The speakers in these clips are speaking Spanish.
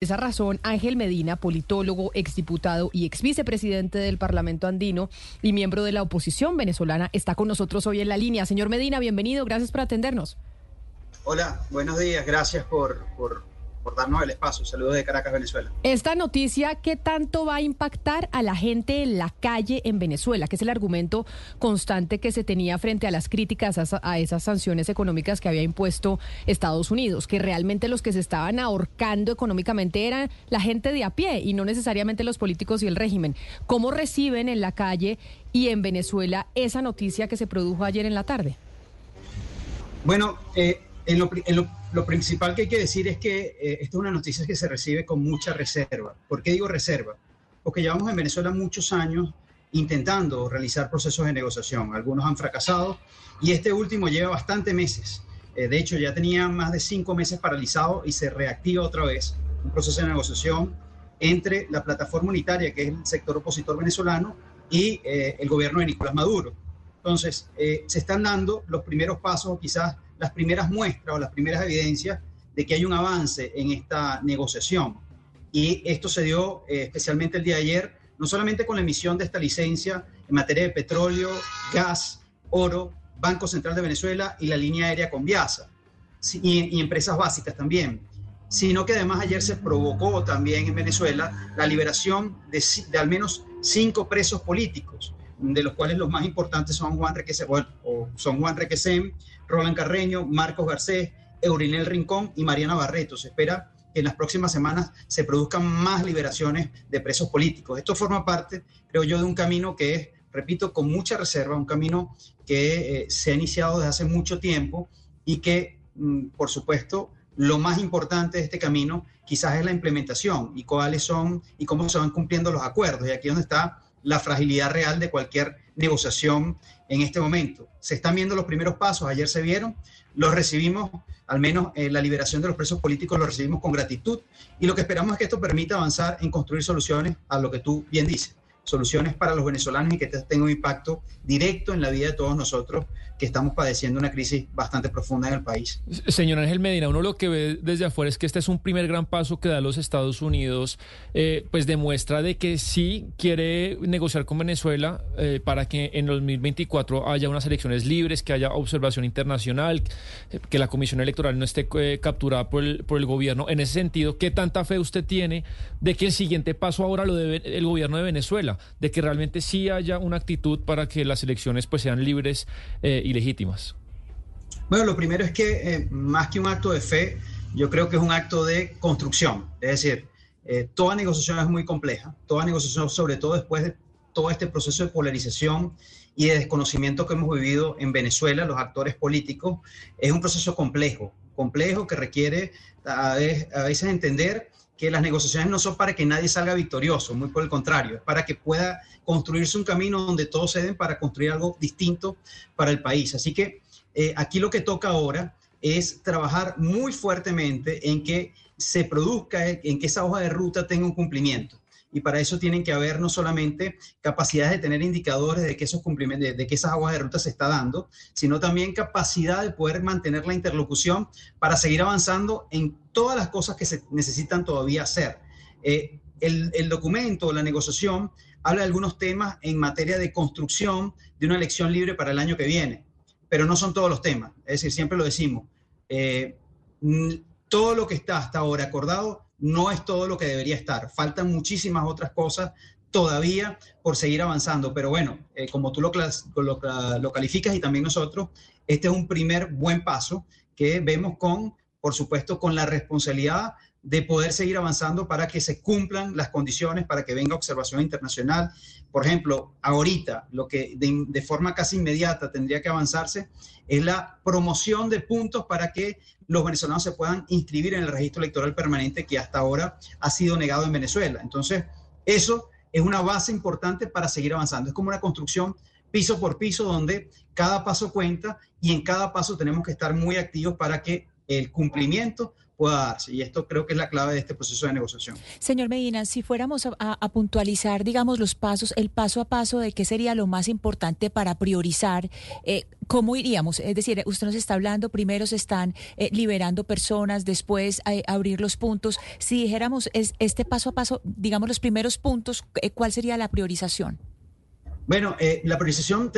esa razón, Ángel Medina, politólogo, exdiputado y ex vicepresidente del Parlamento andino y miembro de la oposición venezolana, está con nosotros hoy en la línea. Señor Medina, bienvenido, gracias por atendernos. Hola, buenos días, gracias por, por por darnos el espacio. Saludos de Caracas, Venezuela. Esta noticia, ¿qué tanto va a impactar a la gente en la calle en Venezuela? Que es el argumento constante que se tenía frente a las críticas a, esas sanciones económicas que había impuesto Estados Unidos, que realmente los que se estaban ahorcando económicamente eran la gente de a pie y no necesariamente los políticos y el régimen. ¿Cómo reciben en la calle y en Venezuela esa noticia que se produjo ayer en la tarde? Bueno, eh, lo, principal que hay que decir es que eh, esta es una noticia que se recibe con mucha reserva. ¿Por qué digo reserva? Porque llevamos en Venezuela muchos años intentando realizar procesos de negociación. Algunos han fracasado y este último lleva bastante meses. Eh, de hecho, ya tenía más de cinco meses paralizado y se reactiva otra vez un proceso de negociación entre la plataforma unitaria, que es el sector opositor venezolano, y eh, el gobierno de Nicolás Maduro. Entonces, se están dando los primeros pasos, quizás las primeras muestras o las primeras evidencias de que hay un avance en esta negociación. Y esto se dio eh, especialmente el día de ayer, no solamente con la emisión de esta licencia en materia de petróleo, gas, oro, Banco Central de Venezuela y la línea aérea con Viasa, y, empresas básicas también, sino que además ayer se provocó también en Venezuela la liberación de, de al menos cinco presos políticos de los cuales los más importantes son Juan Requesem, son Juan Requesem, Roland Carreño, Marcos Garcés, Eurinel Rincón y Mariana Barreto. Se espera que en las próximas semanas se produzcan más liberaciones de presos políticos. Esto forma parte, creo yo, de un camino que es, repito, con mucha reserva, un camino que eh, se ha iniciado desde hace mucho tiempo y que, mm, por supuesto, lo más importante de este camino quizás es la implementación y cuáles son y cómo se van cumpliendo los acuerdos. Y aquí donde está la fragilidad real de cualquier negociación en este momento. Se están viendo los primeros pasos, ayer se vieron, los recibimos, al menos eh, la liberación de los presos políticos los recibimos con gratitud y lo que esperamos es que esto permita avanzar en construir soluciones a lo que tú bien dices, soluciones para los venezolanos y que tenga un impacto directo en la vida de todos nosotros que estamos padeciendo una crisis bastante profunda en el país. Señor Ángel Medina, uno lo que ve desde afuera es que este es un primer gran paso que da los Estados Unidos, eh, pues demuestra de que sí quiere negociar con Venezuela eh, para que en 2024 haya unas elecciones libres, que haya observación internacional, que la Comisión Electoral no esté eh, capturada por el, por el gobierno. En ese sentido, ¿qué tanta fe usted tiene de que el siguiente paso ahora lo debe el gobierno de Venezuela? De que realmente sí haya una actitud para que las elecciones pues sean libres eh, y legítimas? Bueno, lo primero es que eh, más que un acto de fe, yo creo que es un acto de construcción. Es decir, eh, toda negociación es muy compleja, toda negociación, sobre todo después de todo este proceso de polarización y de desconocimiento que hemos vivido en Venezuela, los actores políticos, es un proceso complejo, complejo que requiere a veces entender que las negociaciones no son para que nadie salga victorioso, muy por el contrario, es para que pueda construirse un camino donde todos se den para construir algo distinto para el país. Así que eh, aquí lo que toca ahora es trabajar muy fuertemente en que se produzca, en que esa hoja de ruta tenga un cumplimiento y para eso tienen que haber no solamente capacidades de tener indicadores de que esos cumplimientos, de, que esas aguas de ruta se está dando, sino también capacidad de poder mantener la interlocución para seguir avanzando en todas las cosas que se necesitan todavía hacer. Eh, el, el documento, la negociación, habla de algunos temas en materia de construcción de una elección libre para el año que viene, pero no son todos los temas. Es decir, siempre lo decimos, eh, todo lo que está hasta ahora acordado no es todo lo que debería estar. Faltan muchísimas otras cosas todavía por seguir avanzando. Pero bueno, eh, como tú lo, lo, calificas y también nosotros, este es un primer buen paso que vemos con, por supuesto, con la responsabilidad de poder seguir avanzando para que se cumplan las condiciones, para que venga observación internacional. Por ejemplo, ahorita lo que de, forma casi inmediata tendría que avanzarse es la promoción de puntos para que los venezolanos se puedan inscribir en el registro electoral permanente que hasta ahora ha sido negado en Venezuela. Entonces, eso es una base importante para seguir avanzando. Es como una construcción piso por piso donde cada paso cuenta y en cada paso tenemos que estar muy activos para que el cumplimiento pueda darse. Y esto creo que es la clave de este proceso de negociación. Señor Medina, si fuéramos a, puntualizar, digamos, los pasos, el paso a paso de qué sería lo más importante para priorizar, eh, ¿cómo iríamos? Es decir, usted nos está hablando, primero se están eh, liberando personas, después eh, abrir los puntos. Si dijéramos es, este paso a paso, digamos, los primeros puntos, ¿cuál sería la priorización? Bueno, la priorización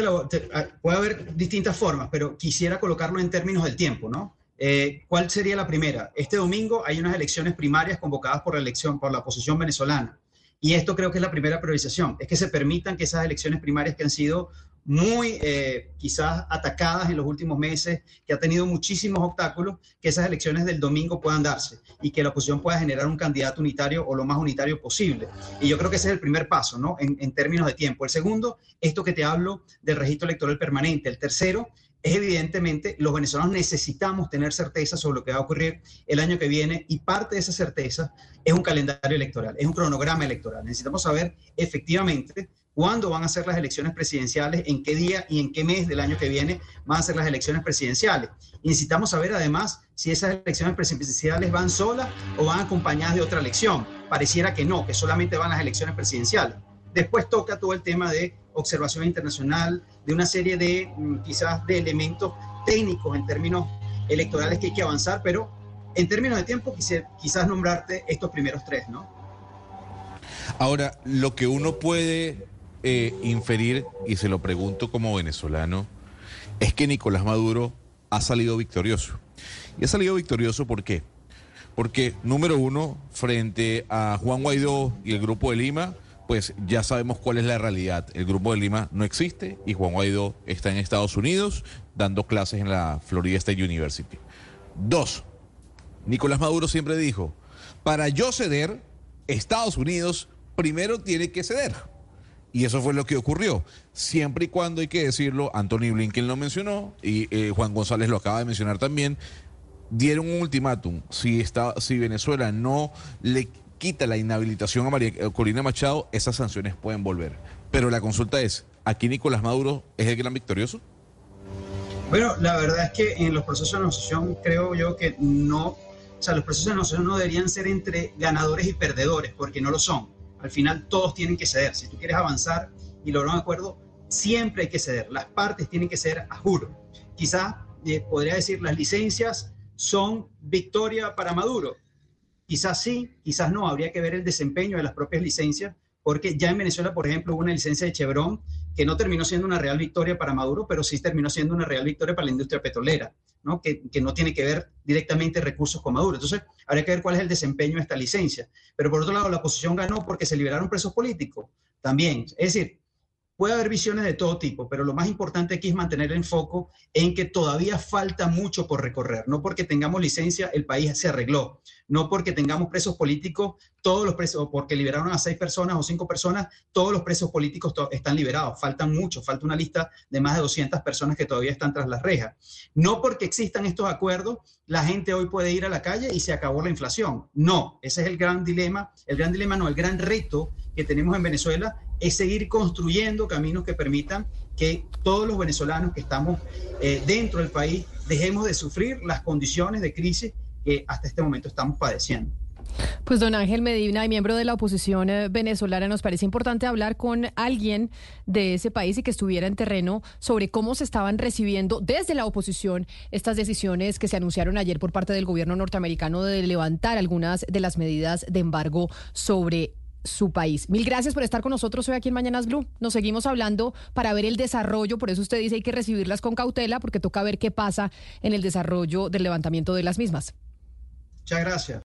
ah, puede haber distintas formas, pero quisiera colocarlo en términos del tiempo, ¿no? Eh, ¿Cuál sería la primera? Este domingo hay unas elecciones primarias convocadas por la oposición venezolana. Y esto creo que es la primera priorización, es que se permitan que esas elecciones primarias que han sido muy eh, quizás atacadas en los últimos meses, que ha tenido muchísimos obstáculos, que esas elecciones del domingo puedan darse y que la oposición pueda generar un candidato unitario o lo más unitario posible. Y yo creo que ese es el primer paso, ¿no? En términos de tiempo. El segundo, esto que te hablo del registro electoral permanente. El tercero, es evidentemente los venezolanos necesitamos tener certeza sobre lo que va a ocurrir el año que viene y parte de esa certeza es un calendario electoral, es un cronograma electoral. Necesitamos saber efectivamente cuándo van a ser las elecciones presidenciales, en qué día y en qué mes del año que viene van a ser las elecciones presidenciales. Y necesitamos saber además si esas elecciones presidenciales van solas o van acompañadas de otra elección. Pareciera que no, que solamente van las elecciones presidenciales. Después toca todo el tema de observación internacional, de una serie de mm, quizás de elementos técnicos en términos electorales que hay que avanzar, pero en términos de tiempo quizás nombrarte estos primeros tres, ¿no? Ahora, lo que uno puede eh, inferir, y se lo pregunto como venezolano, es que Nicolás Maduro ha salido victorioso. Y ha salido victorioso ¿por qué? Porque, número uno, frente a Juan Guaidó y el Grupo de Lima, pues ya sabemos cuál es la realidad. El Grupo de Lima no existe y Juan Guaidó está en Estados Unidos dando clases en la Florida State University. Dos, Nicolás Maduro siempre dijo, para yo ceder, Estados Unidos primero tiene que ceder. Y eso fue lo que ocurrió. Siempre y cuando hay que decirlo, Anthony Blinken lo mencionó y eh, Juan González lo acaba de mencionar también, dieron un ultimátum. Si, está, si Venezuela no le quita la inhabilitación a María Corina Machado, esas sanciones pueden volver. Pero la consulta es, ¿aquí Nicolás Maduro es el gran victorioso? Bueno, la verdad es que en los procesos de negociación creo yo que no, o sea, los procesos de negociación no deberían ser entre ganadores y perdedores, porque no lo son. Al final todos tienen que ceder. Si tú quieres avanzar y lograr un acuerdo, siempre hay que ceder. Las partes tienen que ser a juro. Quizás eh, podría decir las licencias son victoria para Maduro, Quizás sí, quizás no, habría que ver el desempeño de las propias licencias, porque ya en Venezuela, por ejemplo, hubo una licencia de Chevron que no terminó siendo una real victoria para Maduro, pero sí terminó siendo una real victoria para la industria petrolera, ¿no? Que, no tiene que ver directamente recursos con Maduro. Entonces, habría que ver cuál es el desempeño de esta licencia. Pero por otro lado, la oposición ganó porque se liberaron presos políticos también. Es decir, Puede haber visiones de todo tipo, pero lo más importante aquí es mantener el foco en que todavía falta mucho por recorrer. No porque tengamos licencia, el país se arregló. No porque tengamos presos políticos, todos los presos, porque liberaron a seis personas o cinco personas, todos los presos políticos están liberados. Faltan muchos, falta una lista de más de 200 personas que todavía están tras las rejas. No porque existan estos acuerdos, la gente hoy puede ir a la calle y se acabó la inflación. No, ese es el gran dilema, el gran dilema no, el gran reto que tenemos en Venezuela es seguir construyendo caminos que permitan que todos los venezolanos que estamos eh, dentro del país dejemos de sufrir las condiciones de crisis hasta este momento estamos padeciendo. Pues don Ángel Medina, miembro de la oposición eh, venezolana, nos parece importante hablar con alguien de ese país y que estuviera en terreno sobre cómo se estaban recibiendo desde la oposición estas decisiones que se anunciaron ayer por parte del gobierno norteamericano de levantar algunas de las medidas de embargo sobre su país. Mil gracias por estar con nosotros hoy aquí en Mañanas Blue. Nos seguimos hablando para ver el desarrollo, por eso usted dice hay que recibirlas con cautela porque toca ver qué pasa en el desarrollo del levantamiento de las mismas. Muchas gracias.